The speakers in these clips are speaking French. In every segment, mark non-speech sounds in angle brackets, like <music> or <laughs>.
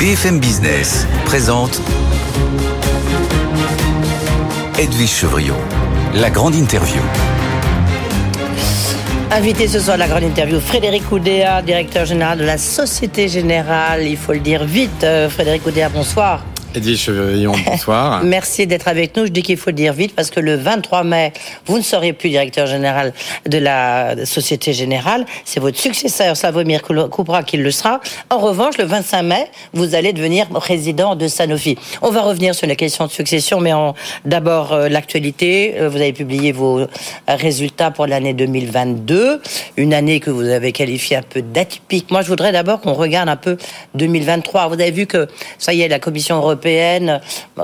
BFM Business présente Edwige Chevriot, la grande interview. Invité ce soir à la grande interview, Frédéric Oudéa, directeur général de la Société Générale. Il faut le dire vite. Euh, Frédéric Oudéa, bonsoir. Edith Chevrillon, <laughs> bonsoir. Merci d'être avec nous. Je dis qu'il faut le dire vite parce que le 23 mai, vous ne serez plus directeur général de la Société Générale. C'est votre successeur, Slavomir Koupra, qui le sera. En revanche, le 25 mai, vous allez devenir président de Sanofi. On va revenir sur la question de succession, mais d'abord euh, l'actualité. Euh, vous avez publié vos résultats pour l'année 2022, une année que vous avez qualifiée un peu d'atypique. Moi, je voudrais d'abord qu'on regarde un peu 2023. Vous avez vu que, ça y est, la Commission européenne européenne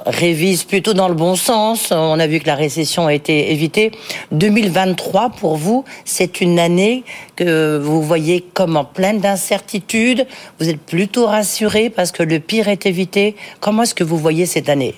révise plutôt dans le bon sens. On a vu que la récession a été évitée. 2023, pour vous, c'est une année que vous voyez comme en pleine d'incertitudes. Vous êtes plutôt rassuré parce que le pire est évité. Comment est-ce que vous voyez cette année?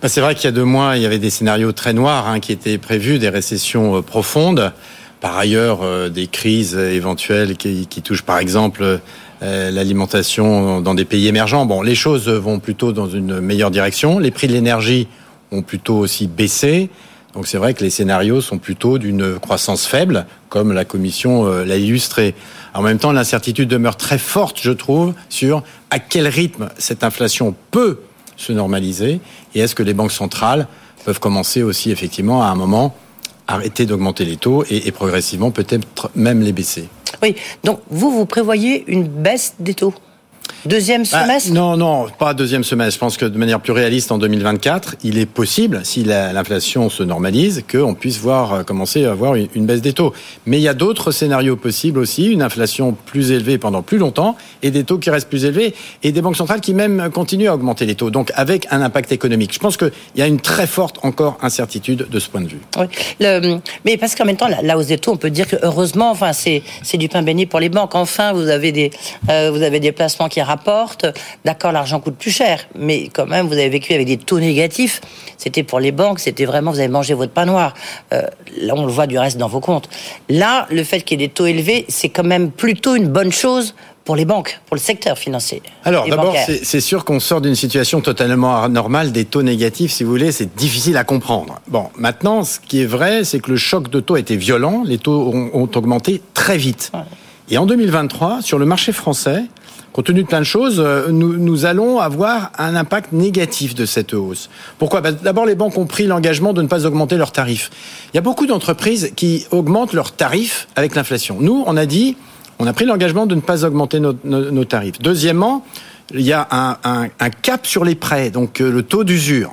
Bah, C'est vrai qu'il y a deux mois, il y avait des scénarios très noirs hein, qui étaient prévus, des récessions euh, profondes. Par ailleurs, euh, des crises éventuelles qui, touchent par exemple l'alimentation dans des pays émergents. Bon, les choses vont plutôt dans une meilleure direction. Les prix de l'énergie ont plutôt aussi baissé. Donc c'est vrai que les scénarios sont plutôt d'une croissance faible, comme la Commission euh, l'a illustré. En même temps, l'incertitude demeure très forte, je trouve, sur à quel rythme cette inflation peut se normaliser et est-ce que les banques centrales peuvent commencer aussi effectivement à un moment arrêter d'augmenter les taux et progressivement peut-être même les baisser. Oui, donc vous, vous prévoyez une baisse des taux? Deuxième bah, semestre Non, non, pas deuxième semestre. Je pense que de manière plus réaliste, en 2024, il est possible, si l'inflation se normalise, qu'on puisse voir euh, commencer à avoir une, baisse des taux. Mais il y a d'autres scénarios possibles aussi, une inflation plus élevée pendant plus longtemps et des taux qui restent plus élevés et des banques centrales qui même continuent à augmenter les taux. Donc avec un impact économique. Je pense qu'il y a une très forte encore incertitude de ce point de vue. Oui. Le, mais parce qu'en même temps, la, hausse des taux, on peut dire que heureusement, enfin, c'est du pain béni pour les banques. Enfin, vous avez des, euh, vous avez des placements qui rapporte. D'accord, l'argent coûte plus cher, mais quand même, vous avez vécu avec des taux négatifs. C'était pour les banques, c'était vraiment, vous avez mangé votre pain noir. Euh, là, on le voit du reste dans vos comptes. Là, le fait qu'il y ait des taux élevés, c'est quand même plutôt une bonne chose pour les banques, pour le secteur financier. Alors d'abord, c'est sûr qu'on sort d'une situation totalement anormale, des taux négatifs, si vous voulez, c'est difficile à comprendre. Bon, maintenant, ce qui est vrai, c'est que le choc de taux a été violent, les taux ont, augmenté très vite. Et en 2023, sur le marché français, compte tenu de plein de choses, euh, nous, allons avoir un impact négatif de cette hausse. Pourquoi? Bah, D'abord, les banques ont pris l'engagement de ne pas augmenter leurs tarifs. Il y a beaucoup d'entreprises qui augmentent leurs tarifs avec l'inflation. Nous, on a dit, on a pris l'engagement de ne pas augmenter nos, tarifs. Deuxièmement, il y a un, cap sur les prêts, donc euh, le taux d'usure,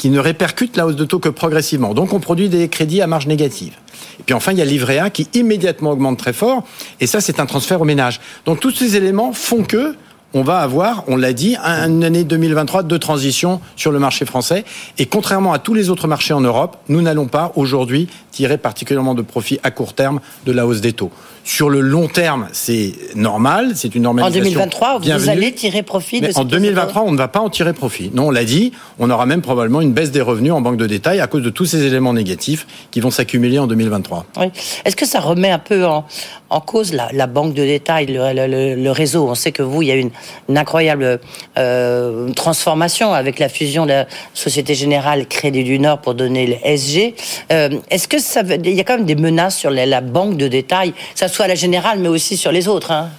qui ne répercute la hausse de taux que progressivement. Donc on produit des crédits à marge négative. Et puis enfin, il y a le livret qui immédiatement augmente très fort. Et ça, c'est un transfert au ménage. Donc tous ces éléments font que on va avoir, on l'a dit, une année 2023 de transition sur le marché français. Et contrairement à tous les autres marchés en Europe, nous n'allons pas aujourd'hui tirer particulièrement de profit à court terme de la hausse des taux. Sur le long terme, c'est normal, c'est une normalisation. En 2023, vous allez tirer profit de En 2023, on ne va pas en tirer profit. Non, on l'a dit, on aura même probablement une baisse des revenus en banque de détail à cause de tous ces éléments négatifs qui vont s'accumuler en 2023. Oui. Est-ce que ça remet un peu en, cause la, banque de détail, le, réseau On sait que vous, il y a une, une incroyable euh, transformation avec la fusion de la Société Générale Crédit du Nord pour donner le SG. Euh, est-ce que ça, il y a quand même des menaces sur la, banque de détail Ça soit la générale, mais aussi sur les autres. Hein?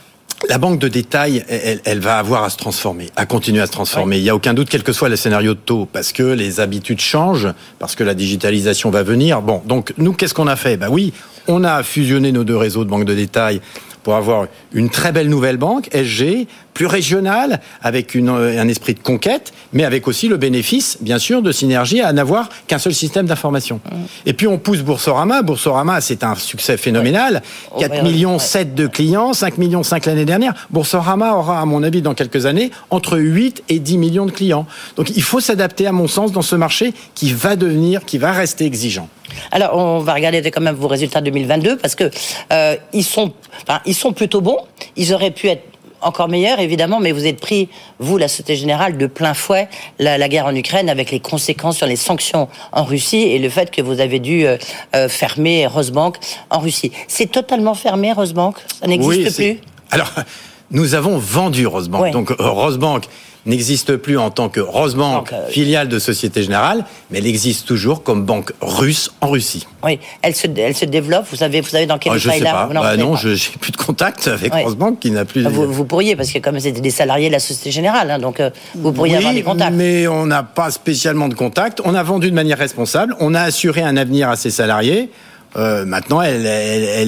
La banque de détail, elle, va avoir à se transformer, à continuer à se transformer. Il n'y a aucun doute, quel que soit le scénario de taux, parce que les habitudes changent, parce que la digitalisation va venir. Bon, donc nous, qu'est-ce qu'on a fait? Bah oui, on a fusionné nos deux réseaux de banques de détail pour avoir une très belle nouvelle banque, SG, plus régionale, avec une, un esprit de conquête, mais avec aussi le bénéfice, bien sûr, de synergie à n'avoir qu'un seul système d'information. Mmh. Et puis on pousse Boursorama. Boursorama, c'est un succès phénoménal. 4 millions 7 de clients, 5 millions 5 l'année dernière. Boursorama aura, à mon avis, dans quelques années, entre 8 et 10 millions de clients. Donc il faut s'adapter, à mon sens, dans ce marché qui va devenir, qui va rester exigeant. Alors, on va regarder quand même vos résultats 2022 parce que euh, ils sont, enfin, ils sont plutôt bons. Ils auraient pu être encore meilleurs, évidemment, mais vous êtes pris, vous, la Société Générale, de plein fouet la, guerre en Ukraine avec les conséquences sur les sanctions en Russie et le fait que vous avez dû euh, euh, fermer Rosebank en Russie. C'est totalement fermé, Rosebank? Ça n'existe plus? Alors, <laughs> nous avons vendu Rosebank. Donc, Rosebank n'existe plus en tant que Rosebank, Donc, filiale de Société Générale, mais elle existe toujours comme banque russe en Russie. Oui, elle se, elle se développe. Vous savez, vous savez dans quel Ah, état a pas. Vous Bah non, je j'ai plus de contact avec. Rosebank qui n'a plus. Vous, vous pourriez, parce que comme c'était des salariés de la Société Générale, hein, donc euh, vous pourriez Oui, avoir des contacts. mais on n'a pas spécialement de contact. On a vendu de manière responsable. On a assuré un avenir à ses salariés. Euh, maintenant, elle,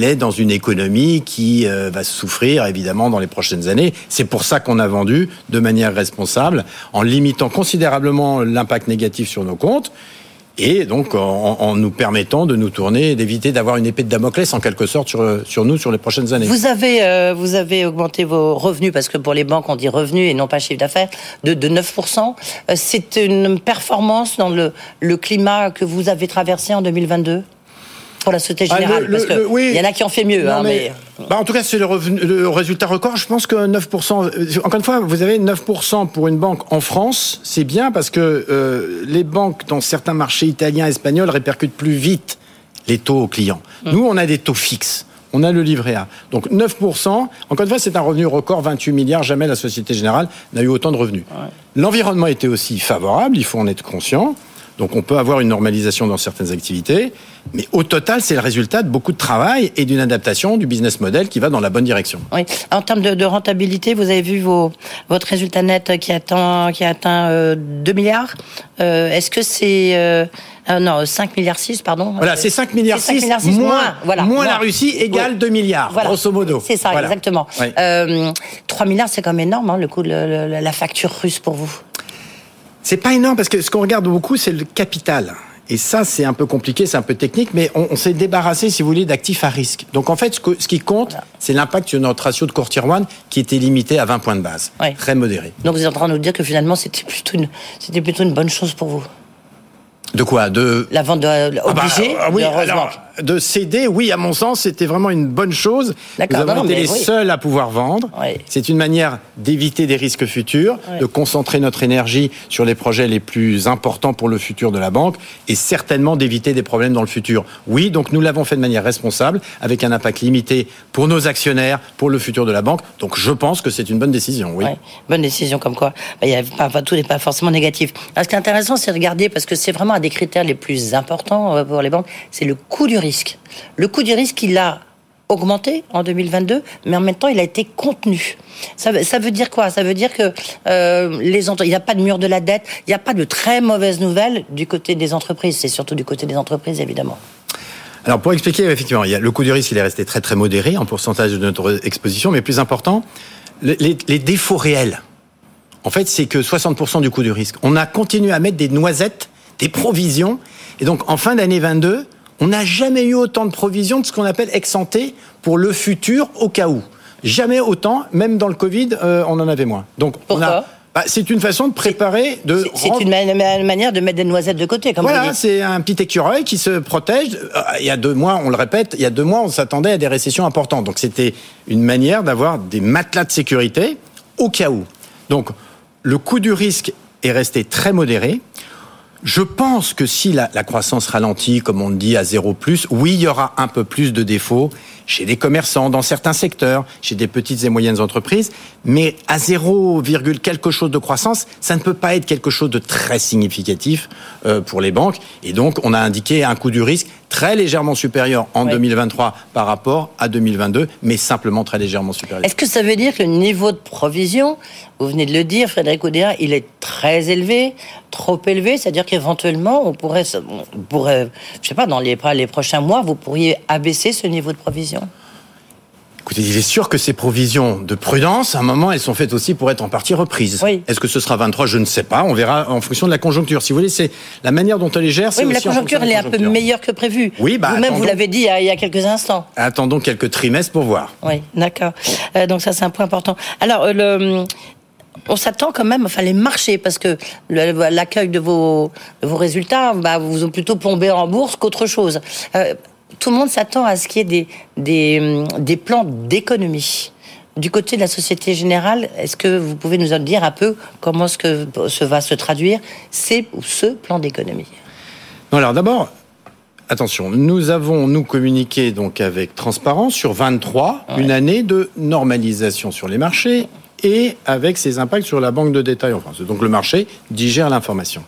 est dans une économie qui euh, va souffrir évidemment dans les prochaines années. C'est pour ça qu'on a vendu de manière responsable, en limitant considérablement l'impact négatif sur nos comptes. Et donc en, nous permettant de nous tourner et d'éviter d'avoir une épée de Damoclès en quelque sorte sur, nous sur les prochaines années. Vous avez, euh, vous avez augmenté vos revenus, parce que pour les banques, on dit revenus et non pas chiffre d'affaires, de, de 9%. Euh, C'est une performance dans le climat que vous avez traversé en 2022 pour la Société Ah, le- Générale Parce le- oui. y en a qui ont fait mieux. Non, hein, mais- mais... bah, en tout cas, c'est le, résultat record. Je pense que 9%. euh, Encore une fois, vous avez 9% pour une banque en France. C'est bien parce que euh, les banques dans certains marchés italiens, espagnols répercutent plus vite les taux aux clients. Nous, on a des taux fixes. On a le livret A. Donc 9%, encore une fois, c'est un revenu record, 28 milliards. Jamais la Société Générale n'a eu autant de revenus. L'environnement était aussi favorable, il faut en être conscient. Donc on peut avoir une normalisation dans certaines activités, mais au total, c'est le résultat de beaucoup de travail et d'une adaptation du business model qui va dans la bonne direction. Oui. En termes de, de rentabilité, vous avez vu vos, votre résultat net qui atteint, qui a atteint euh, 2 milliards. Euh, Est-ce que c'est... euh, euh, non, 5 milliards 6, pardon. Voilà, c'est 5 milliards C'est 5 6, milliards six, moins, moins, voilà, moins la. Russie égale Oui. 2 milliards, Voilà. grosso modo. C'est ça, Voilà. exactement. Oui. Euh, 3 milliards, c'est quand même énorme, hein, le coût de la facture russe pour vous. C'est pas énorme parce que ce qu'on regarde beaucoup, c'est le capital. Et ça, c'est un peu compliqué, c'est un peu technique, mais on, on s'est débarrassé, si vous voulez, d'actifs à risque. Donc en fait, ce, que- ce qui compte, c'est l'impact sur notre ratio de court tier 1 qui était limité à 20 points de base. Ouais. Très modéré. Donc vous êtes en train de nous dire que finalement, c'était plutôt une, c'était plutôt une bonne chose pour vous? De quoi? De La vente de, Ah bah, obligée? ah oui, de alors, de céder, oui, à mon sens, c'était vraiment une bonne chose. Nous avons non, été les oui. seuls à pouvoir vendre. Oui. C'est une manière d'éviter des risques futurs, Oui. de concentrer notre énergie sur les projets les plus importants pour le futur de la banque et certainement d'éviter des problèmes dans le futur. Oui, donc nous l'avons fait de manière responsable, avec un impact limité pour nos actionnaires, pour le futur de la banque. Donc je pense que c'est une bonne décision, oui. Bonne décision comme quoi. Bah, il y a pas, pas- tout n'est pas forcément négatif. Alors, ce qui est intéressant, c'est de regarder, parce que c'est vraiment un des critères les plus importants euh, pour les banques, c'est le coût du Le coût du risque, il a augmenté en 2022, mais en même temps, il a été contenu. Ça, veut- dire quoi? Ça veut dire que euh, les il n'y a pas de mur de la dette, il n'y a pas de très mauvaises nouvelles du côté des entreprises. C'est surtout du côté des entreprises, évidemment. Alors pour expliquer, effectivement, le coût du risque, il est resté très très modéré en pourcentage de notre exposition, mais plus important, les- les défauts réels. En fait, c'est que 60% du coût du risque. On a continué à mettre des noisettes, des provisions, et donc en fin d'année 22, on n'a jamais eu autant de provisions de ce qu'on appelle ex ante pour le futur au cas où. Jamais autant, même dans le Covid, euh, on en avait moins. Donc on Pourquoi a. bah, c'est une façon de préparer, de. C'est- rendre- une ma- ma- manière de mettre des noisettes de côté, comme voilà, c'est un petit écureuil qui se protège. Euh, Il y a deux mois, on le répète, il y a deux mois, on s'attendait à des récessions importantes. Donc c'était une manière d'avoir des matelas de sécurité au cas où. Donc le coût du risque est resté très modéré. Je pense que si la, croissance ralentit, comme on dit, à zéro plus, oui, il y aura un peu plus de défauts chez les commerçants, dans certains secteurs, chez des petites et moyennes entreprises, mais à 0, virgule quelque chose de croissance, ça ne peut pas être quelque chose de très significatif euh, pour les banques. Et donc, on a indiqué un coût du risque très légèrement supérieur en Oui. 2023 par rapport à 2022, mais simplement très légèrement supérieur. Est-ce que ça veut dire que le niveau de provision, vous venez de le dire, Frédéric Oudéa, il est très élevé, trop élevé, c'est-à-dire qu'éventuellement, on pourrait, on pourrait, je sais pas, dans les, les prochains mois, vous pourriez abaisser ce niveau de provision? Écoutez, il est sûr que ces provisions de prudence, à un moment, elles sont faites aussi pour être en partie reprises. Oui. Est-ce que ce sera 23 Je ne sais pas. On verra en fonction de la conjoncture. Si vous voulez, c'est la manière dont on les gère. Oui, mais la conjoncture, elle est un peu meilleure que prévu. Oui, bah, Vous-même, vous l'avez dit il y, a, quelques instants. Attendons quelques trimestres pour voir. Oui, d'accord. Euh, donc ça, c'est un point important. Alors, euh, le, on s'attend quand même, enfin les marchés, parce que l'accueil de vos, de vos résultats bah, vous ont plutôt plombé en bourse qu'autre chose. Euh, tout le monde s'attend à ce qu'il y ait des, des, hum, des plans d'économie. Du côté de la Société Générale, est-ce que vous pouvez nous en dire un peu comment ce que ce va se traduire, c'est ce plan d'économie? Alors d'abord, attention, nous avons, nous, communiqué donc avec transparence sur 23, une année de normalisation sur les marchés et avec ses impacts sur la banque de détail en France. Donc le marché digère l'information.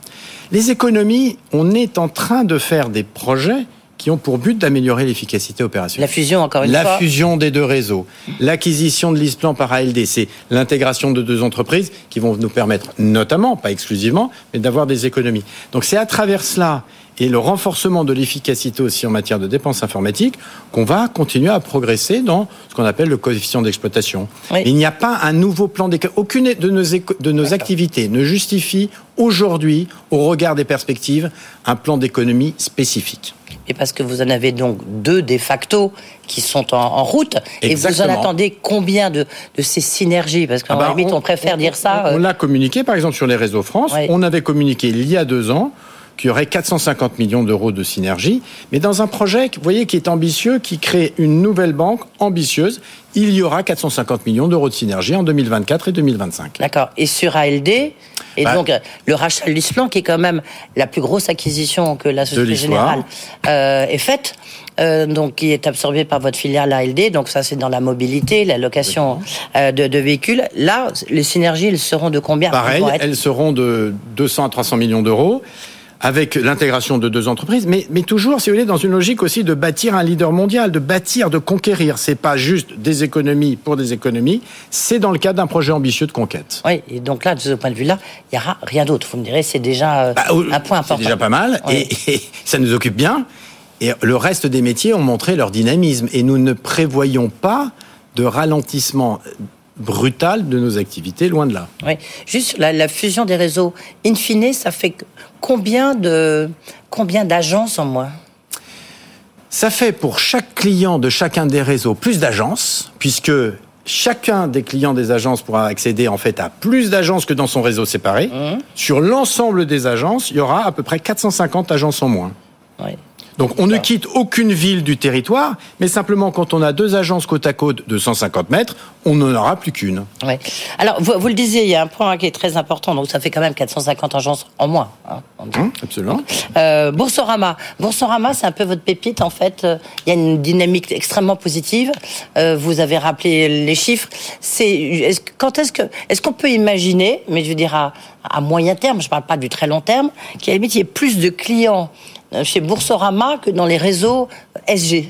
Les économies, on est en train de faire des projets qui ont pour but d'améliorer l'efficacité opérationnelle. La fusion, encore une la fois. La fusion des deux réseaux, l'acquisition de l'ISPLAN par ALD, c'est l'intégration de deux entreprises qui vont nous permettre, notamment, pas exclusivement, mais d'avoir des économies. Donc c'est à travers cela et le renforcement de l'efficacité aussi en matière de dépenses informatiques qu'on va continuer à progresser dans ce qu'on appelle le coefficient d'exploitation. Oui. Il n'y a pas un nouveau plan d'économie. Aucune de nos, de nos activités ne justifie aujourd'hui, au regard des perspectives, un plan d'économie spécifique. Et parce que vous en avez donc deux de facto qui sont en, en route. Exactement. Et vous en attendez combien de, de ces synergies? Parce qu'en Ah bah, limite, on, préfère on, dire ça. On, on euh, l'a communiqué, par exemple, sur les réseaux France. On avait communiqué il y a deux ans qu'il y aurait 450 millions d'euros de synergie, mais dans un projet, vous voyez, qui est ambitieux, qui crée une nouvelle banque ambitieuse, il y aura 450 millions d'euros de synergie en 2024 et 2025. D'accord. Et sur ALD, et Bah, donc le rachat de l'Isplan, qui est quand même la plus grosse acquisition que la Société. Générale euh, ait faite, euh, donc qui est absorbée par votre filiale ALD, donc ça c'est dans la mobilité, la location euh, de, de véhicules. Là, les synergies, elles seront de combien Pareil, Elles vont être- elles seront de 200 à 300 millions d'euros avec l'intégration de deux entreprises, mais, mais toujours, si vous voulez, dans une logique aussi de bâtir un leader mondial, de bâtir, de conquérir. C'est pas juste des économies pour des économies, c'est dans le cadre d'un projet ambitieux de conquête. Oui, et donc là, de ce point de vue-là, il n'y aura rien d'autre. Vous me direz, c'est déjà euh, Bah, un point important. C'est déjà pas mal, Oui. et, et <laughs> ça nous occupe bien. Et le reste des métiers ont montré leur dynamisme, et nous ne prévoyons pas de ralentissement brutal de nos activités, loin de là. Oui. Juste la, la fusion des réseaux, in fine, ça fait combien de combien d'agences en moins? Ça fait pour chaque client de chacun des réseaux plus d'agences, puisque chacun des clients des agences pourra accéder en fait à plus d'agences que dans son réseau séparé. Mmh. Sur l'ensemble des agences, il y aura à peu près 450 agences en moins. Oui. Donc on ne quitte aucune ville du territoire, mais simplement quand on a deux agences côte à côte de 150 mètres, on n'en aura plus qu'une. Alors, vous, vous le disiez, il y a un point qui est très important, donc ça fait quand même 450 agences en moins. hein. Hum, absolument. Euh, Boursorama. Boursorama, c'est un peu votre pépite, en fait. Il y a une dynamique extrêmement positive. Euh, vous avez rappelé les chiffres. C'est, est-ce, quand est-ce que, est-ce qu'on peut imaginer, mais je veux dire à, à moyen terme, je parle pas du très long terme, qu'à la limite, il y ait plus de clients euh, chez Boursorama que dans les réseaux SG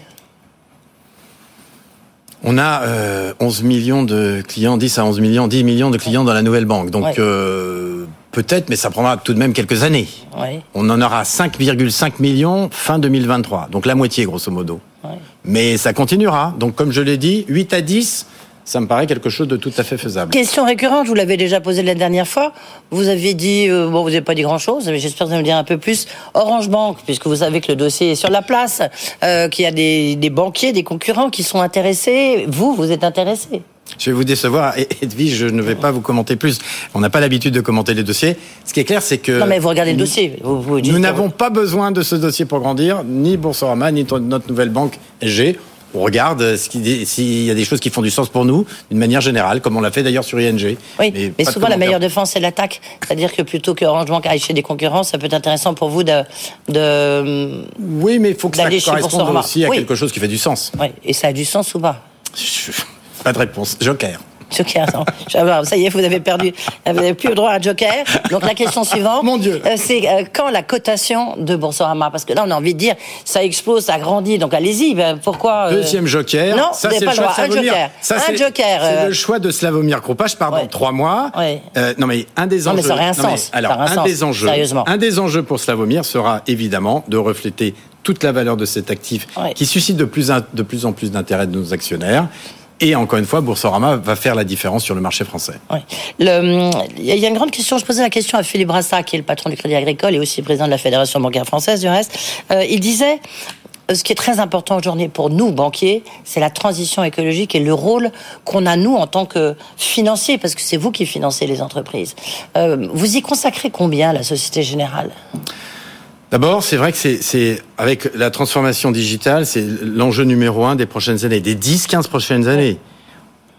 On a euh, 11 millions de clients, 10 à 11 millions, 10 millions de clients dans la nouvelle banque. Donc Ouais. euh, peut-être, mais ça prendra tout de même quelques années. Oui. On en aura 5,5 millions fin 2023, donc la moitié grosso modo. Ouais. Mais ça continuera. Donc comme je l'ai dit, 8 à 10, ça me paraît quelque chose de tout à fait faisable. Question récurrente, vous l'avais déjà posée la dernière fois. Vous aviez dit, euh, bon, vous n'avez pas dit grand-chose, mais j'espère que vous allez me dire un peu plus. Orange Bank, puisque vous savez que le dossier est sur la place, euh, qu'il y a des, des banquiers, des concurrents qui sont intéressés. Vous, vous êtes intéressé. Je vais vous décevoir, Edwige, je ne vais pas vous commenter plus. On n'a pas l'habitude de commenter les dossiers. Ce qui est clair, c'est que Non, mais vous regardez le dossier. Vous, vous dites nous n'avons pas besoin de ce dossier pour grandir, ni Boursorama, ni notre nouvelle banque SG. On regarde qui- s'il y a des choses qui font du sens pour nous, d'une manière générale, comme on l'a fait d'ailleurs sur ING. Oui, mais, souvent la meilleure défense c'est l'attaque. C'est-à-dire que plutôt que Orange Bank aille chez des concurrents, ça peut être intéressant pour vous de, de Oui, mais il faut que ça corresponde aussi à Oui. quelque chose qui fait du sens. oui, et ça a du sens ou pas? Pas de réponse. Joker. Joker, non. Ça y est, vous avez perdu. Vous n'avez plus le droit à un joker. Donc la question <laughs> suivante, Mon Dieu. euh, c'est euh, quand la cotation de Boursorama? Parce que là, on a envie de dire, ça explose, ça grandit, donc allez-y. Ben, pourquoi euh, Deuxième joker. Non, ça vous n'avez pas le choix droit. Un joker. Ça, un c'est- joker. C'est le choix de Slavomir. Je pars Ouais. trois mois. Ouais. Euh, non mais un des Non, mais enjeux. ça aurait un non, mais sens. alors un un sens. des enjeux. Sérieusement. Un des enjeux pour Slavomir sera évidemment de refléter toute la valeur de cet actif Ouais. qui suscite de plus, en- de plus en plus d'intérêt de nos actionnaires. Et encore une fois, Boursorama va faire la différence sur le marché français. Oui. Il y a une grande question. Je posais la question à Philippe Brassat, qui est le patron du Crédit Agricole et aussi président de la Fédération bancaire française, du reste. Euh, il disait. Ce qui est très important aujourd'hui pour nous, banquiers, c'est la transition écologique et le rôle qu'on a, nous, en tant que financiers, parce que c'est vous qui financez les entreprises. Euh, vous y consacrez combien, la Société Générale? D'abord, c'est vrai que c'est- avec la transformation digitale, c'est l'enjeu numéro un des prochaines années, des 10-15 prochaines années.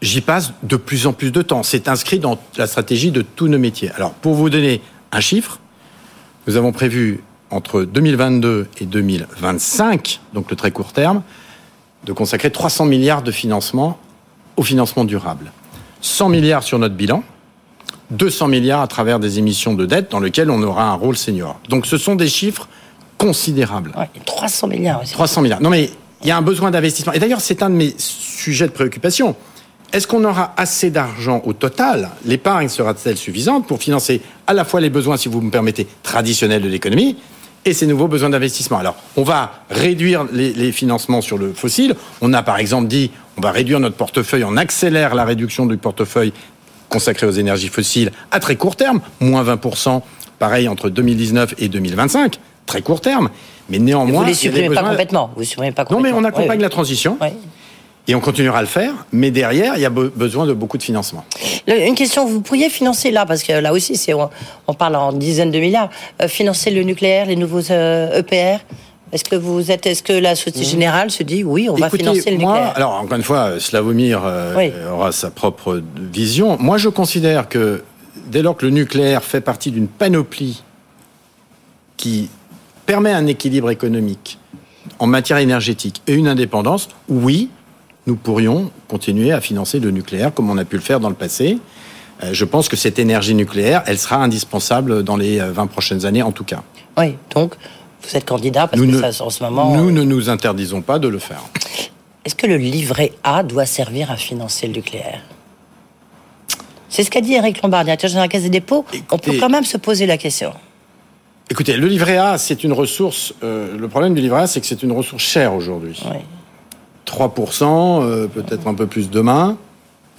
J'y passe de plus en plus de temps. C'est inscrit dans la stratégie de tous nos métiers. Alors, pour vous donner un chiffre, nous avons prévu entre 2022 et 2025, donc le très court terme, de consacrer 300 milliards de financement au financement durable. 100 milliards sur notre bilan, 200 milliards à travers des émissions de dette dans lesquelles on aura un rôle senior. Donc ce sont des chiffres considérables. 300 milliards. 300 milliards. Non mais il y a un besoin d'investissement. Et d'ailleurs, c'est un de mes sujets de préoccupation. Est-ce qu'on aura assez d'argent au total? L'épargne sera-t-elle suffisante pour financer à la fois les besoins, si vous me permettez, traditionnels de l'économie et ces nouveaux besoins d'investissement? Alors, on va réduire les, les, financements sur le fossile. On a par exemple dit, on va réduire notre portefeuille, on accélère la réduction du portefeuille consacré aux énergies fossiles à très court terme, moins 20%, pareil entre 2019 et 2025, très court terme. Mais néanmoins, vous ne les supprimez pas complètement. Vous supprimez pas complètement. Non, mais on accompagne oui. la transition. Oui. Et on continuera à le faire, mais derrière, il y a besoin de beaucoup de financement. Une question, vous pourriez financer là, parce que là aussi, c'est on, on, parle en dizaines de milliards, euh, financer le nucléaire, les nouveaux euh, EPR est-ce que vous êtes, est-ce que la Société Générale se dit oui, on Écoutez, va financer le moi, nucléaire? Alors encore une fois, Slavomir euh, oui. aura sa propre vision. Moi, je considère que dès lors que le nucléaire fait partie d'une panoplie qui permet un équilibre économique en matière énergétique et une indépendance, oui, nous pourrions continuer à financer le nucléaire comme on a pu le faire dans le passé. Euh, je pense que cette énergie nucléaire, elle sera indispensable dans les 20 prochaines années en tout cas. Oui, donc vous êtes candidat parce nous que ne, ça, en ce moment. Nous ne nous interdisons pas de le faire. Est-ce que le livret A doit servir à financer le nucléaire? C'est ce qu'a dit Eric Lombard, directeur général de la Caisse des dépôts. Écoutez, On peut quand même se poser la question. Écoutez, le livret A, c'est une ressource. Euh, le problème du livret A, c'est que c'est une ressource chère aujourd'hui. Oui. 3%, euh, peut-être un peu plus demain.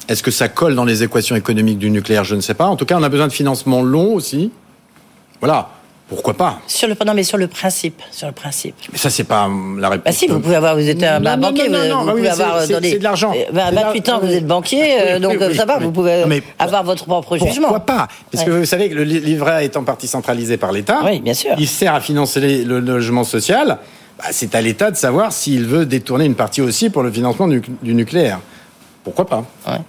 Est-ce que ça colle dans les équations économiques du nucléaire? Je ne sais pas. En tout cas, on a besoin de financement long aussi. Voilà. Pourquoi pas? Sur le non, mais sur le principe, sur le principe. Mais ça c'est pas la réponse. Bah si, vous pouvez avoir, vous êtes un non, non, banquier, non, non, vous, non, pouvez oui, avoir dans les de l'argent. Bah, 28 ans, vous êtes banquier, euh, donc oui, ça va, vous pouvez mais, avoir votre propre jugement. Pourquoi pas? Parce que vous savez que le livret est en partie centralisé par l'État. Oui, bien sûr. Il sert à financer le logement social. Bah, c'est à l'État de savoir s'il veut détourner une partie aussi pour le financement du, du nucléaire. Pourquoi pas ouais.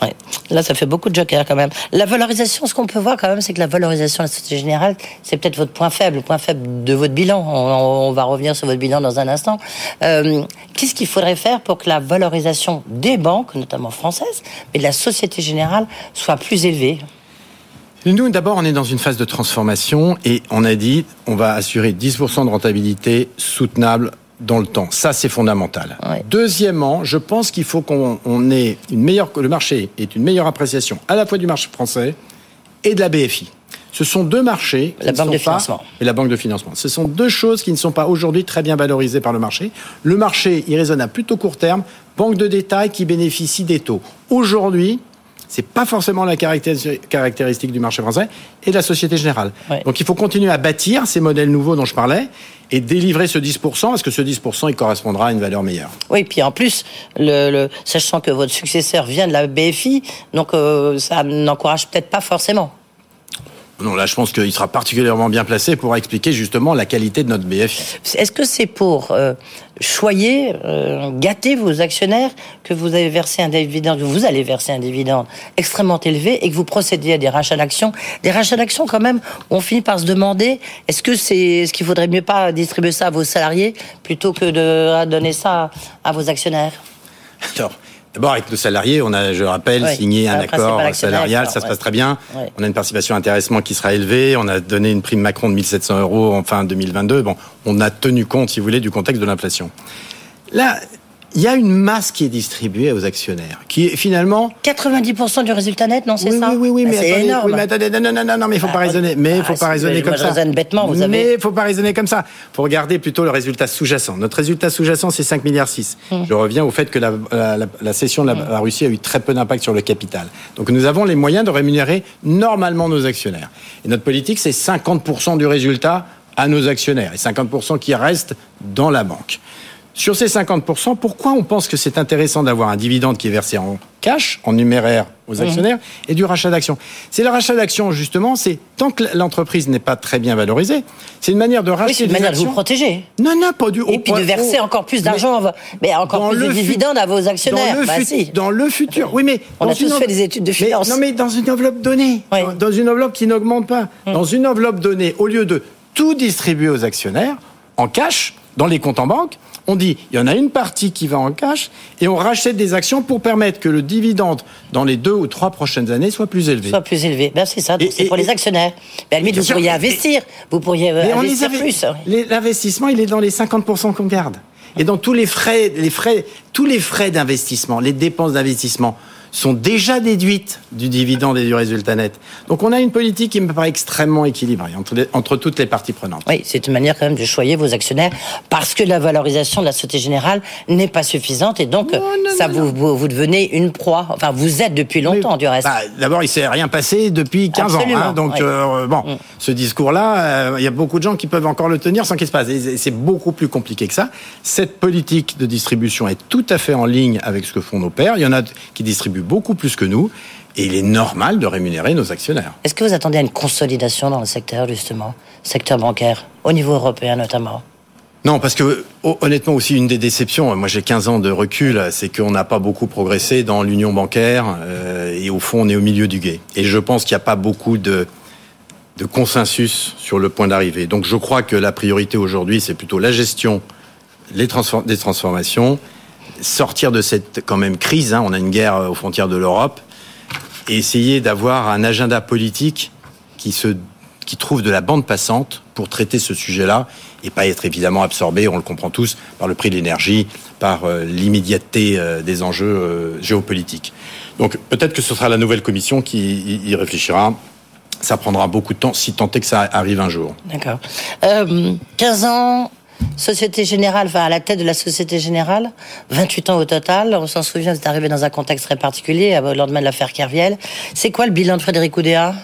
Ouais. Là, ça fait beaucoup de jokers quand même. La valorisation, ce qu'on peut voir quand même, c'est que la valorisation de la Société Générale, c'est peut-être votre point faible, le point faible de votre bilan. On, on va revenir sur votre bilan dans un instant. Euh, Qu'est-ce qu'il faudrait faire pour que la valorisation des banques, notamment françaises, mais de la Société Générale, soit plus élevée? Nous, d'abord, on est dans une phase de transformation et on a dit on va assurer 10% de rentabilité soutenable dans le temps. Ça, c'est fondamental. Ouais. Deuxièmement, je pense qu'il faut qu'on on ait une meilleure, que le marché ait une meilleure appréciation à la fois du marché français et de la BFI. Ce sont deux marchés. La banque de financement. Et la banque de financement. Ce sont deux choses qui ne sont pas aujourd'hui très bien valorisées par le marché. Le marché, il raisonne à plutôt court terme. Banque de détail qui bénéficie des taux. Aujourd'hui, c'est pas forcément la caractéristique du marché français et de la Société Générale. Ouais. Donc il faut continuer à bâtir ces modèles nouveaux dont je parlais et délivrer ce 10%, parce que ce 10%, il correspondra à une valeur meilleure. Oui, puis en plus, le, le, sachant que votre successeur vient de la BFI, donc euh, ça n'encourage peut-être pas forcément. Non, là, je pense qu'il sera particulièrement bien placé pour expliquer justement la qualité de notre BFI. Est-ce que c'est pour euh, choyer, euh, gâter vos actionnaires que vous avez versé un dividende, que vous allez verser un dividende extrêmement élevé et que vous procédez à des rachats d'actions? Des rachats d'actions, quand même, on finit par se demander est-ce que c'est, est-ce qu'il faudrait mieux pas distribuer ça à vos salariés plutôt que de donner ça à vos actionnaires? Alors, D'abord, avec nos salariés, on a, je rappelle, signé un accord salarial, ça se ouais. passe très bien. Ouais. On a une participation intéressement qui sera élevée. On a donné une prime Macron de 1700 euros en fin 2022. Bon, on a tenu compte, si vous voulez, du contexte de l'inflation. Là, il y a une masse qui est distribuée aux actionnaires, qui est finalement 90% du résultat net, non, c'est oui, ça oui, oui, oui, Bah, mais C'est attendez, énorme. oui, mais attendez, non, non, non, non, non, mais il faut Ah, pas raisonner, mais il ah, faut pas raisonner comme ça. bêtement, vous Mais il faut pas raisonner comme ça. Faut regarder plutôt le résultat sous-jacent. Notre résultat sous-jacent, c'est 5 milliards 6. Hum. Je reviens au fait que la, la, la- la cession de la, la Russie a eu très peu d'impact sur le capital. Donc nous avons les moyens de rémunérer normalement nos actionnaires. Et notre politique, c'est 50% du résultat à nos actionnaires et 50% qui restent dans la banque. Sur ces 50%, pourquoi on pense que c'est intéressant d'avoir un dividende qui est versé en cash, en numéraire aux actionnaires, et du rachat d'actions? C'est le rachat d'actions, justement, c'est tant que l'entreprise n'est pas très bien valorisée, c'est une manière de racheter Oui, c'est une des manière de vous protéger. Non, non, pas du Et puis de verser encore plus d'argent, mais encore dans plus de dividendes à vos actionnaires. Dans le, Bah, fut- si. dans le futur. Oui, mais On a tous fait des études de Mais- finance. non, mais dans une enveloppe donnée. Oui. Dans- Dans une enveloppe qui n'augmente pas. Dans une enveloppe donnée, au lieu de tout distribuer aux actionnaires en cash, dans les comptes en banque, On dit, il y en a une partie qui va en cash et on rachète des actions pour permettre que le dividende dans les deux ou trois prochaines années soit plus élevé. Soit plus élevé. Ben, c'est ça. C'est pour les actionnaires. Mais à la limite, vous pourriez investir. Vous pourriez euh, investir plus. L'investissement, il est dans les 50% qu'on garde. Et dans tous les frais, les frais, tous les frais d'investissement, les dépenses d'investissement sont déjà déduites du dividende et du résultat net. Donc on a une politique qui me paraît extrêmement équilibrée entre, entre toutes les parties prenantes. Oui, c'est une manière quand même de choyer vos actionnaires parce que la valorisation de la Société Générale n'est pas suffisante et donc ça vous, vous, devenez une proie. Enfin, vous êtes depuis longtemps du reste. Bah, D'abord, il s'est rien passé depuis 15 ans. Hein, donc euh, bon, mm. ce discours-là, euh, il y a beaucoup de gens qui peuvent encore le tenir sans qu'il se passe. C'est beaucoup plus compliqué que ça. Cette politique de distribution est tout à fait en ligne avec ce que font nos pères. Il y en a qui distribuent beaucoup plus que nous. Et il est normal de rémunérer nos actionnaires. Est-ce que vous attendez à une consolidation dans le secteur, justement, secteur bancaire, au niveau européen notamment? Non, parce que honnêtement aussi une des déceptions, moi j'ai 15 ans de recul, c'est qu'on n'a pas beaucoup progressé dans l'union bancaire euh, et au fond on est au milieu du guet. Et je pense qu'il n'y a pas beaucoup de, de consensus sur le point d'arrivée. Donc je crois que la priorité aujourd'hui c'est plutôt la gestion les des transformations sortir de cette quand même crise. Hein, on a une guerre aux frontières de l'Europe et essayer d'avoir un agenda politique qui se qui trouve de la bande passante pour traiter ce sujet-là et pas être évidemment absorbé, on le comprend tous, par le prix de l'énergie, par euh, l'immédiateté euh, des enjeux euh, géopolitiques. Donc peut-être que ce sera la nouvelle commission qui y réfléchira. Ça prendra beaucoup de temps, si tant est que ça arrive un jour. D'accord. 15 ans, Société Générale, va à la tête de la Société Générale, 28 ans au total. On s'en souvient, êtes arrivé dans un contexte très particulier, au lendemain de l'affaire Kerviel. C'est quoi le bilan de Frédéric Oudéa?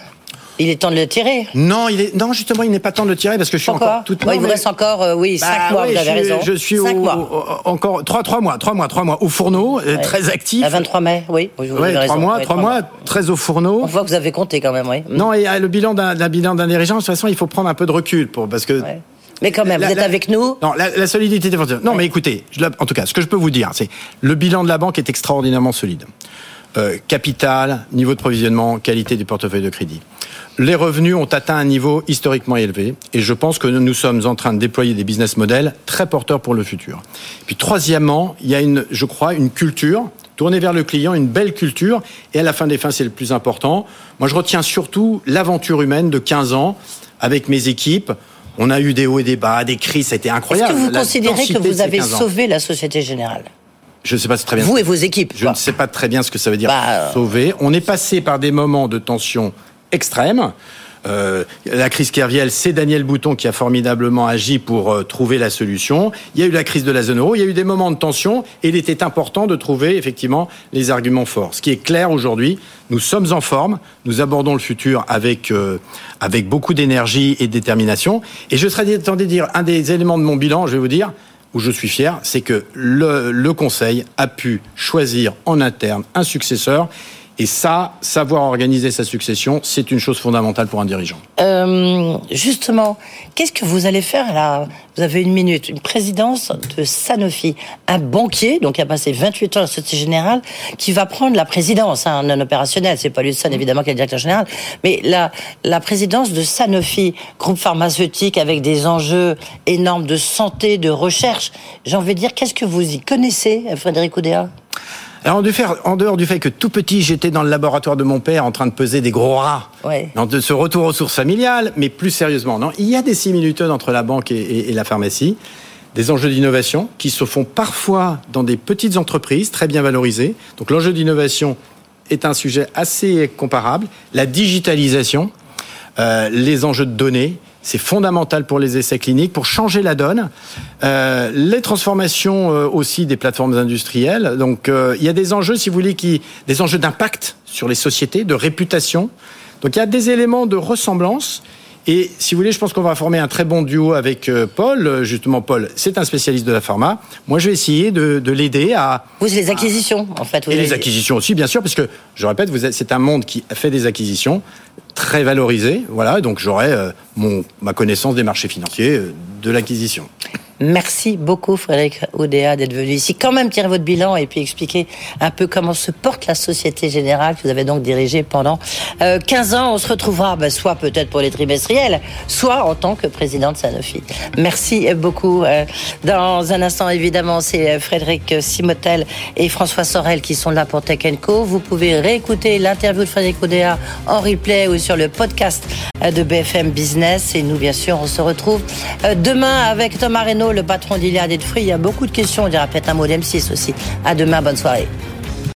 Il est temps de le tirer. Non, il est non justement, il n'est pas temps de le tirer parce que je suis encore, toute Il vous reste encore euh, oui 5 bah mois. vous avez raison. Je suis au, mois. encore 3 3 mois, 3 mois, 3 mois au fourneau, euh, très actif. À 23 mai, oui. Vous ouais, 3 mois, 3 mois, très au fourneau. On voit que vous avez compté quand même, oui. Non, et le bilan d'un bilan d'un dirigeant, de toute façon, il faut prendre un peu de recul pour parce que mais quand même, vous êtes avec nous Non, la, solidité défensive. Non, mais écoutez, en tout cas, ce que je peux vous dire, c'est le bilan de la banque est extraordinairement solide. Euh, capital, niveau de provisionnement, qualité du portefeuille de crédit. Les revenus ont atteint un niveau historiquement élevé et je pense que nous sommes en train de déployer des business models très porteurs pour le futur. Puis troisièmement, il y a une, je crois, une culture tournée vers le client, une belle culture et à la fin des fins, c'est le plus important. Moi, je retiens surtout l'aventure humaine de 15 ans avec mes équipes. On a eu des hauts et des bas, des crises, ça a été incroyable. Est-ce que vous considérez que vous avez sauvé la Société Générale je ne sais pas très bien. Vous et vos équipes. Je ne sais pas très bien ce que ça veut dire bah, sauver. On est passé par des moments de tension extrême. Euh, la crise Kerviel, c'est Daniel Bouton qui a formidablement agi pour euh, trouver la solution. Il y a eu la crise de la zone euro, il y a eu des moments de tension et il était important de trouver effectivement les arguments forts. Ce qui est clair aujourd'hui, nous sommes en forme, nous abordons le futur avec euh, avec beaucoup d'énergie et de détermination. Et je serais tenté de dire un des éléments de mon bilan, je vais vous dire, où je suis fier, c'est que le, le Conseil a pu choisir en interne un successeur et ça, savoir organiser sa succession, c'est une chose fondamentale pour un dirigeant. Euh, justement, qu'est-ce que vous allez faire là? Vous avez une minute, une présidence de Sanofi, un banquier, donc qui a passé 28 ans à la Société Générale, qui va prendre la présidence, hein, non opérationnel, c'est pas Lucien évidemment qui est le directeur général, mais la, la présidence de Sanofi, groupe pharmaceutique avec des enjeux énormes de santé, de recherche. J'ai envie de dire, qu'est-ce que vous y connaissez, Frédéric Oudéa? Alors, en dehors du fait que tout petit, j'étais dans le laboratoire de mon père en train de peser des gros rats, dans de ce retour aux sources familiales, mais plus sérieusement, non, il y a des similitudes entre la banque et, la pharmacie, des enjeux d'innovation qui se font parfois dans des petites entreprises très bien valorisées. Donc l'enjeu d'innovation est un sujet assez comparable. La digitalisation, euh, les enjeux de données, c'est fondamental pour les essais cliniques, pour changer la donne. Euh, les transformations euh, aussi des plateformes industrielles. Donc, euh, il y a des enjeux, si vous voulez, qui, des enjeux d'impact sur les sociétés, de réputation. Donc, il y a des éléments de ressemblance et si vous voulez, je pense qu'on va former un très bon duo avec Paul. Justement, Paul, c'est un spécialiste de la pharma. Moi, je vais essayer de, de l'aider à... Vous, les acquisitions, en fait. et les acquisitions aussi, bien sûr, parce que, je répète, c'est un monde qui fait des acquisitions très valorisées. Voilà, donc j'aurai euh, ma connaissance des marchés financiers, euh, de l'acquisition. Merci beaucoup Frédéric Oudéa d'être venu ici. Quand même tirer votre bilan et puis expliquer un peu comment se porte la Société Générale que vous avez donc dirigée pendant 15 ans. On se retrouvera ben, soit peut-être pour les trimestriels, soit en tant que président de Sanofi. Merci beaucoup. Dans un instant, évidemment, c'est Frédéric Simotel et François Sorel qui sont là pour Tech Co. Vous pouvez réécouter l'interview de Frédéric Oudéa en replay ou sur le podcast de BFM Business. Et nous, bien sûr, on se retrouve euh, demain avec Thomas Reynaud, le patron d'Iliade et de Free. Il y a beaucoup de questions. On dira peut-être un mot d'M6 aussi. À demain. Bonne soirée.